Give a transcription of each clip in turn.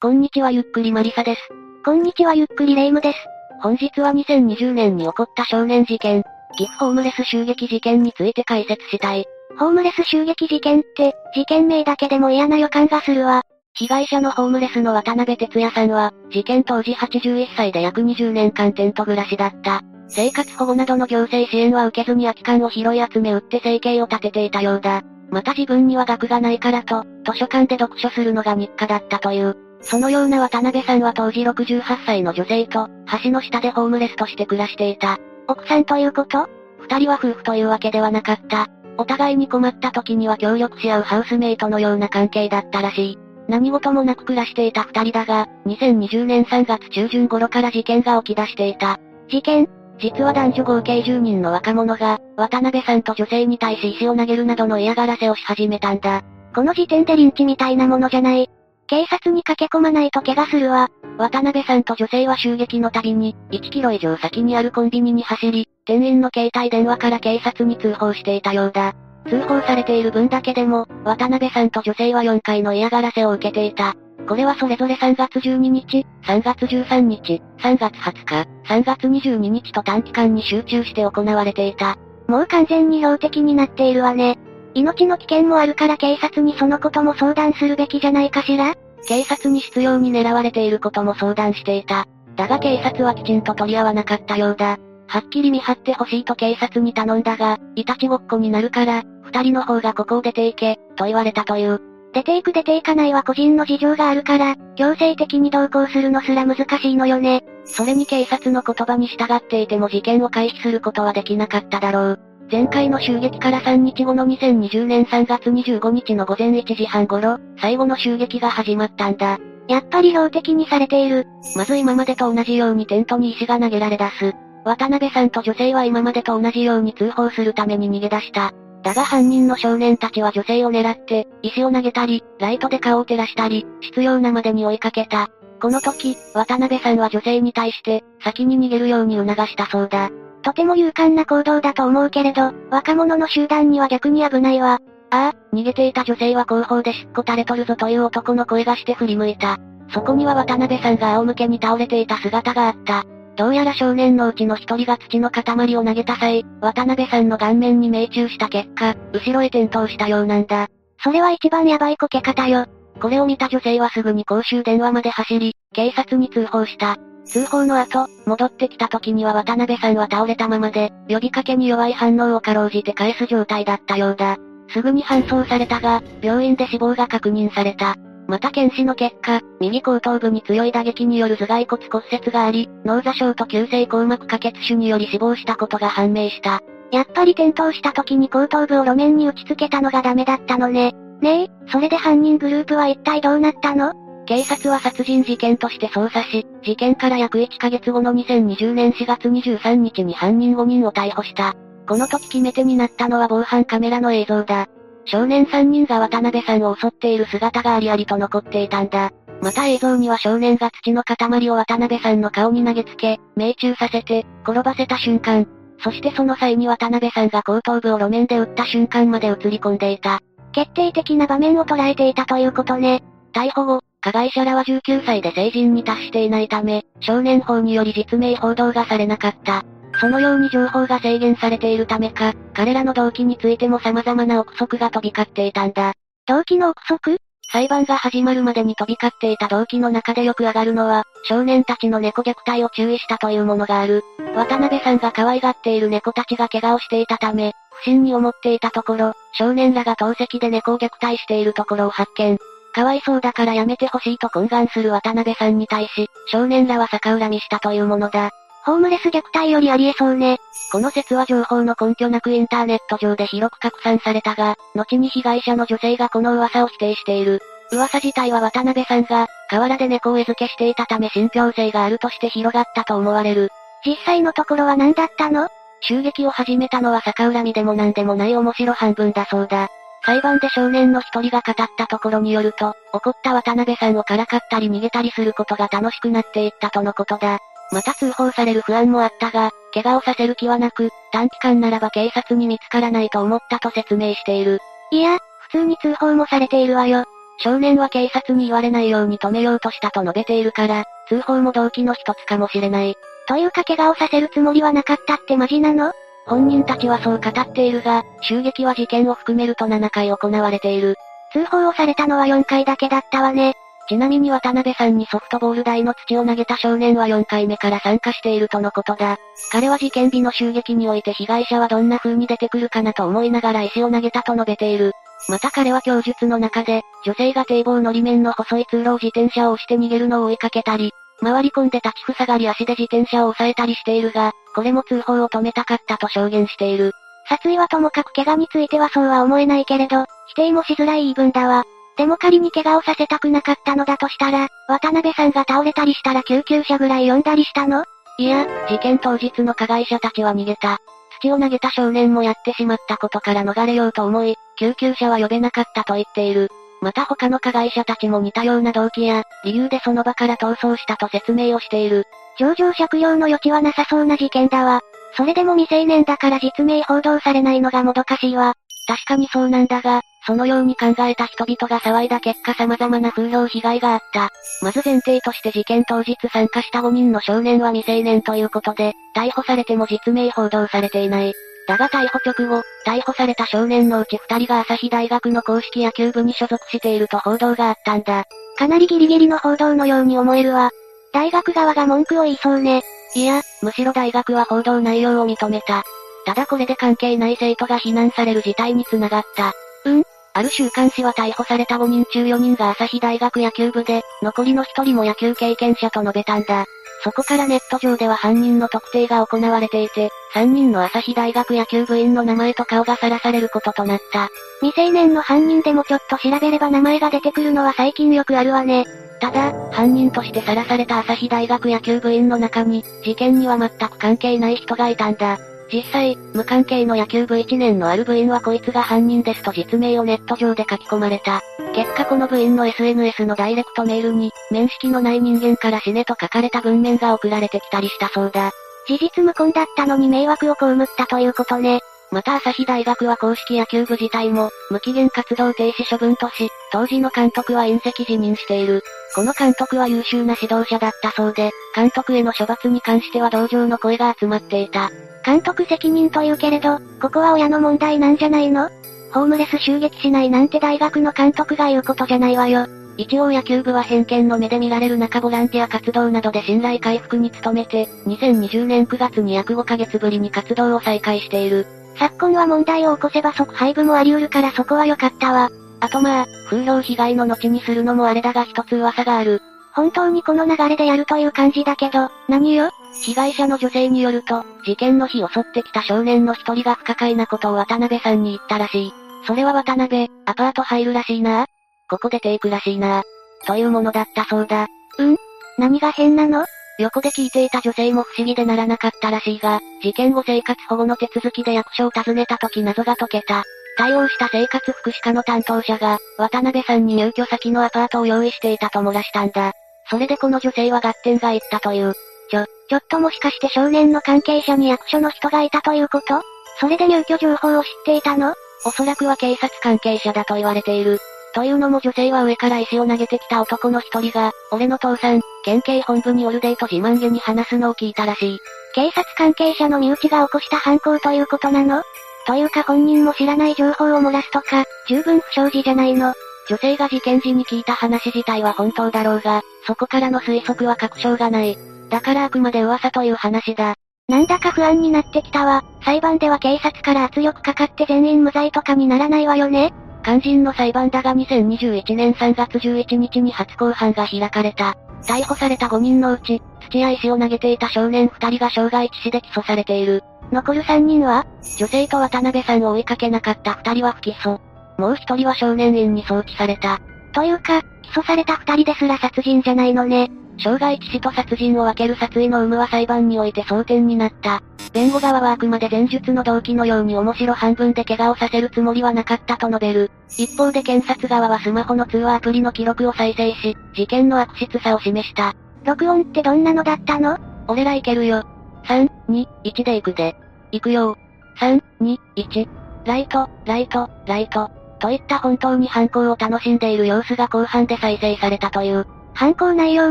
こんにちはゆっくりマリサです。こんにちはゆっくりレイムです。本日は2020年に起こった少年事件、岐阜ホームレス襲撃事件について解説したい。ホームレス襲撃事件って、事件名だけでも嫌な予感がするわ。被害者のホームレスの渡辺哲也さんは、事件当時81歳で約20年間テント暮らしだった。生活保護などの行政支援は受けずに空き缶を拾い集め売って生計を立てていたようだ。また自分には学がないからと、図書館で読書するのが日課だったという。そのような渡辺さんは当時68歳の女性と、橋の下でホームレスとして暮らしていた。奥さんということ？二人は夫婦というわけではなかった。お互いに困った時には協力し合うハウスメイトのような関係だったらしい。何事もなく暮らしていた二人だが、2020年3月中旬頃から事件が起き出していた。事件？実は男女合計10人の若者が、渡辺さんと女性に対し石を投げるなどの嫌がらせをし始めたんだ。この時点でリンチみたいなものじゃない。警察に駆け込まないと怪我するわ。渡辺さんと女性は襲撃のたびに、1キロ以上先にあるコンビニに走り、店員の携帯電話から警察に通報していたようだ。通報されている分だけでも、渡辺さんと女性は4回の嫌がらせを受けていた。これはそれぞれ3月12日、3月13日、3月20日、3月22日と短期間に集中して行われていた。もう完全に標的になっているわね。命の危険もあるから警察にそのことも相談するべきじゃないかしら？警察に執拗に狙われていることも相談していた。だが警察はきちんと取り合わなかったようだ。はっきり見張ってほしいと警察に頼んだが、いたちごっこになるから、二人の方がここを出て行け、と言われたという。出て行く出て行かないは個人の事情があるから、強制的に同行するのすら難しいのよね。それに警察の言葉に従っていても事件を回避することはできなかっただろう。前回の襲撃から3日後の2020年3月25日の午前1時半頃、最後の襲撃が始まったんだ。やっぱり標的にされている。まず今までと同じようにテントに石が投げられ出す。渡辺さんと女性は今までと同じように通報するために逃げ出した。だが犯人の少年たちは女性を狙って、石を投げたり、ライトで顔を照らしたり、必要なまでに追いかけた。この時、渡辺さんは女性に対して、先に逃げるように促したそうだ。とても勇敢な行動だと思うけれど、若者の集団には逆に危ないわ。ああ、逃げていた女性は後方でしっこ垂れとるぞという男の声がして振り向いた。そこには渡辺さんが仰向けに倒れていた姿があった。どうやら少年のうちの一人が土の塊を投げた際、渡辺さんの顔面に命中した結果、後ろへ転倒したようなんだ。それは一番ヤバいこけ方よ。これを見た女性はすぐに公衆電話まで走り、警察に通報した。通報の後、戻ってきた時には渡辺さんは倒れたままで、呼びかけに弱い反応をかろうじて返す状態だったようだ。すぐに搬送されたが、病院で死亡が確認された。また検視の結果、右後頭部に強い打撃による頭蓋骨骨折があり、脳挫傷と急性硬膜下血腫により死亡したことが判明した。やっぱり転倒した時に後頭部を路面に打ち付けたのがダメだったのね。ねえ、それで犯人グループは一体どうなったの？警察は殺人事件として捜査し、事件から約1ヶ月後の2020年4月23日に犯人5人を逮捕した。この時決め手になったのは防犯カメラの映像だ。少年3人が渡辺さんを襲っている姿がありありと残っていたんだ。また映像には少年が土の塊を渡辺さんの顔に投げつけ、命中させて、転ばせた瞬間。そしてその際に渡辺さんが後頭部を路面で打った瞬間まで映り込んでいた。決定的な場面を捉えていたということね。逮捕後、加害者らは19歳で成人に達していないため、少年法により実名報道がされなかった。そのように情報が制限されているためか、彼らの動機についても様々な憶測が飛び交っていたんだ。動機の憶測？裁判が始まるまでに飛び交っていた動機の中でよく上がるのは、少年たちの猫虐待を注意したというものがある。渡辺さんが可愛がっている猫たちが怪我をしていたため、不審に思っていたところ、少年らが透析で猫を虐待しているところを発見。かわいそうだからやめてほしいと懇願する渡辺さんに対し、少年らは逆恨みしたというものだ。ホームレス虐待よりありえそうね。この説は情報の根拠なくインターネット上で広く拡散されたが、後に被害者の女性がこの噂を否定している。噂自体は渡辺さんが、河原で猫を餌付けしていたため信憑性があるとして広がったと思われる。実際のところは何だったの？襲撃を始めたのは逆恨みでも何でもない面白半分だそうだ。裁判で少年の一人が語ったところによると、怒った渡辺さんをからかったり逃げたりすることが楽しくなっていったとのことだ。また通報される不安もあったが、怪我をさせる気はなく、短期間ならば警察に見つからないと思ったと説明している。いや、普通に通報もされているわよ。少年は警察に言われないように止めようとしたと述べているから、通報も動機の一つかもしれない。というか怪我をさせるつもりはなかったってマジなの？本人たちはそう語っているが、襲撃は事件を含めると7回行われている。通報をされたのは4回だけだったわね。ちなみに渡辺さんにソフトボール台の土を投げた少年は4回目から参加しているとのことだ。彼は事件日の襲撃において被害者はどんな風に出てくるかなと思いながら石を投げたと述べている。また彼は供述の中で、女性が堤防のり面の細い通路を自転車を押して逃げるのを追いかけたり、回り込んで立ち塞がり足で自転車を押さえたりしているが、これも通報を止めたかったと証言している。殺意はともかく怪我についてはそうは思えないけれど、否定もしづらい言い分だわ。でも仮に怪我をさせたくなかったのだとしたら、渡辺さんが倒れたりしたら救急車ぐらい呼んだりしたの？いや、事件当日の加害者たちは逃げた。土を投げた少年もやってしまったことから逃れようと思い、救急車は呼べなかったと言っている。また他の加害者たちも似たような動機や、理由でその場から逃走したと説明をしている。上場借用の余地はなさそうな事件だわ。それでも未成年だから実名報道されないのがもどかしいわ。確かにそうなんだが、そのように考えた人々が騒いだ結果様々な風評被害があった。まず前提として事件当日参加した5人の少年は未成年ということで、逮捕されても実名報道されていない。だが逮捕直後、逮捕された少年のうち2人が朝日大学の公式野球部に所属していると報道があったんだ。かなりギリギリの報道のように思えるわ。大学側が文句を言いそうね。いや、むしろ大学は報道内容を認めた。ただこれで関係ない生徒が非難される事態につながった。うんある週刊誌は逮捕された5人中4人が朝日大学野球部で、残りの1人も野球経験者と述べたんだ。そこからネット上では犯人の特定が行われていて、3人の朝日大学野球部員の名前と顔がさらされることとなった。未成年の犯人でもちょっと調べれば名前が出てくるのは最近よくあるわね。ただ、犯人としてさらされた朝日大学野球部員の中に、事件には全く関係ない人がいたんだ。実際、無関係の野球部1年のある部員はこいつが犯人ですと実名をネット上で書き込まれた。結果この部員の SNS のダイレクトメールに、面識のない人間から死ねと書かれた文面が送られてきたりしたそうだ。事実無根だったのに迷惑を被ったということね。また朝日大学は公式野球部自体も、無期限活動停止処分とし、当時の監督は隕石辞任している。この監督は優秀な指導者だったそうで、監督への処罰に関しては同情の声が集まっていた。監督責任と言うけれど、ここは親の問題なんじゃないの？ホームレス襲撃しないなんて大学の監督が言うことじゃないわよ。一応野球部は偏見の目で見られる中ボランティア活動などで信頼回復に努めて、2020年9月に約5ヶ月ぶりに活動を再開している。昨今は問題を起こせば即廃部もあり得るからそこは良かったわ。あとまあ、風評被害の後にするのもあれだが一つ噂がある。本当にこの流れでやるという感じだけど、何よ？被害者の女性によると、事件の日襲ってきた少年の一人が不可解なことを渡辺さんに言ったらしい。それは渡辺、アパート入るらしいな。ここ出ていくらしいな。というものだったそうだ。うん？何が変なの？横で聞いていた女性も不思議でならなかったらしいが、事件後生活保護の手続きで役所を訪ねた時謎が解けた。対応した生活福祉課の担当者が、渡辺さんに入居先のアパートを用意していたと漏らしたんだ。それでこの女性は合点が言ったという。ちょ、ちょっともしかして少年の関係者に役所の人がいたということ？それで入居情報を知っていたの？おそらくは警察関係者だと言われている。というのも女性は上から石を投げてきた男の一人が、俺の父さん、県警本部によるデート自慢げに話すのを聞いたらしい。警察関係者の身内が起こした犯行ということなの？というか本人も知らない情報を漏らすとか、十分不祥事じゃないの。女性が事件時に聞いた話自体は本当だろうが、そこからの推測は確証がない。だからあくまで噂という話だ。なんだか不安になってきたわ。裁判では警察から圧力かかって全員無罪とかにならないわよね肝心の裁判だが2021年3月11日に初公判が開かれた。逮捕された5人のうち、土や石を投げていた少年2人が傷害致死で起訴されている。残る3人は女性と渡辺さんを追いかけなかった2人は不起訴。もう1人は少年院に送致された。というか、起訴された2人ですら殺人じゃないのね。傷害致死と殺人を分ける殺意の有無は裁判において争点になった。弁護側はあくまで前述の動機のように面白半分で怪我をさせるつもりはなかったと述べる。一方で検察側はスマホの通話アプリの記録を再生し、事件の悪質さを示した。録音ってどんなのだったの？俺らいけるよ。3、2、1で行くで。行くよ3、2、1。ライト、ライト、ライト。といった本当に犯行を楽しんでいる様子が後半で再生されたという。犯行内容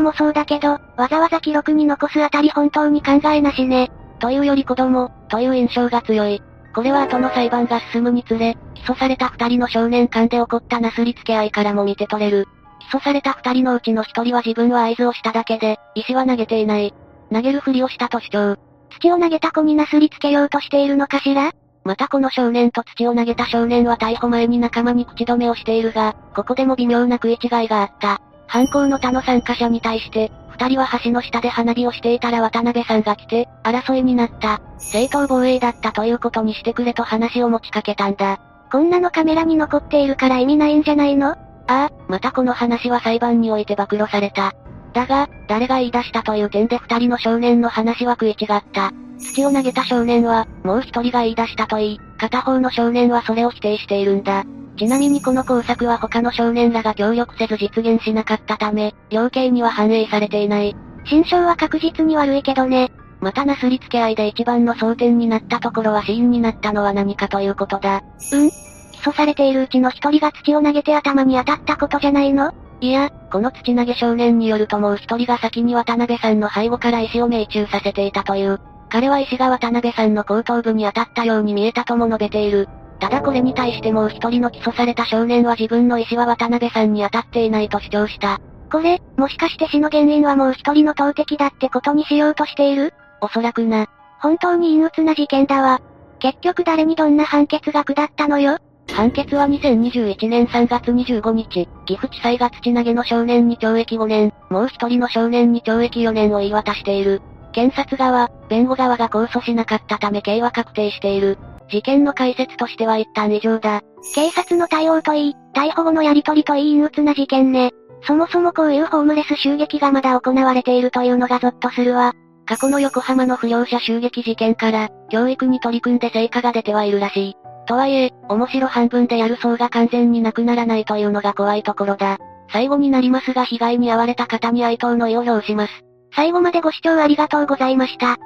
もそうだけど、わざわざ記録に残すあたり本当に考えなしね。というより子供、という印象が強い。これは後の裁判が進むにつれ、起訴された二人の少年間で起こったなすりつけ合いからも見て取れる。起訴された二人のうちの一人は自分は合図をしただけで、石は投げていない。投げるふりをしたと主張。土を投げた子になすりつけようとしているのかしら？またこの少年と土を投げた少年は逮捕前に仲間に口止めをしているが、ここでも微妙な食い違いがあった。犯行の他の参加者に対して、二人は橋の下で花火をしていたら渡辺さんが来て、争いになった。正当防衛だったということにしてくれと話を持ちかけたんだ。こんなのカメラに残っているから意味ないんじゃないの？ああ、またこの話は裁判において暴露された。だが、誰が言い出したという点で二人の少年の話は食い違った。土を投げた少年は、もう一人が言い出したと言い、片方の少年はそれを否定しているんだ。ちなみにこの工作は他の少年らが協力せず実現しなかったため、量刑には反映されていない。心象は確実に悪いけどね。またなすりつけ合いで一番の争点になったところは死因になったのは何かということだ。うん起訴されているうちの一人が土を投げて頭に当たったことじゃないの？いや、この土投げ少年によるともう一人が先に渡辺さんの背後から石を命中させていたという。彼は石が渡辺さんの後頭部に当たったように見えたとも述べている。ただこれに対してもう一人の起訴された少年は自分の石は渡辺さんに当たっていないと主張した。これ、もしかして死の原因はもう一人の投擲だってことにしようとしている？おそらくな。本当に陰鬱な事件だわ。結局誰にどんな判決が下ったのよ？判決は2021年3月25日、岐阜地裁が土投げの少年に懲役5年、もう一人の少年に懲役4年を言い渡している。検察側、弁護側が控訴しなかったため刑は確定している。事件の解説としては一旦以上だ。警察の対応といい、逮捕後のやりとりといい陰鬱な事件ね。そもそもこういうホームレス襲撃がまだ行われているというのがゾッとするわ。過去の横浜の不良者襲撃事件から、教育に取り組んで成果が出てはいるらしい。とはいえ、面白半分でやる層が完全になくならないというのが怖いところだ。最後になりますが被害に遭われた方に哀悼の意を表します。最後までご視聴ありがとうございました。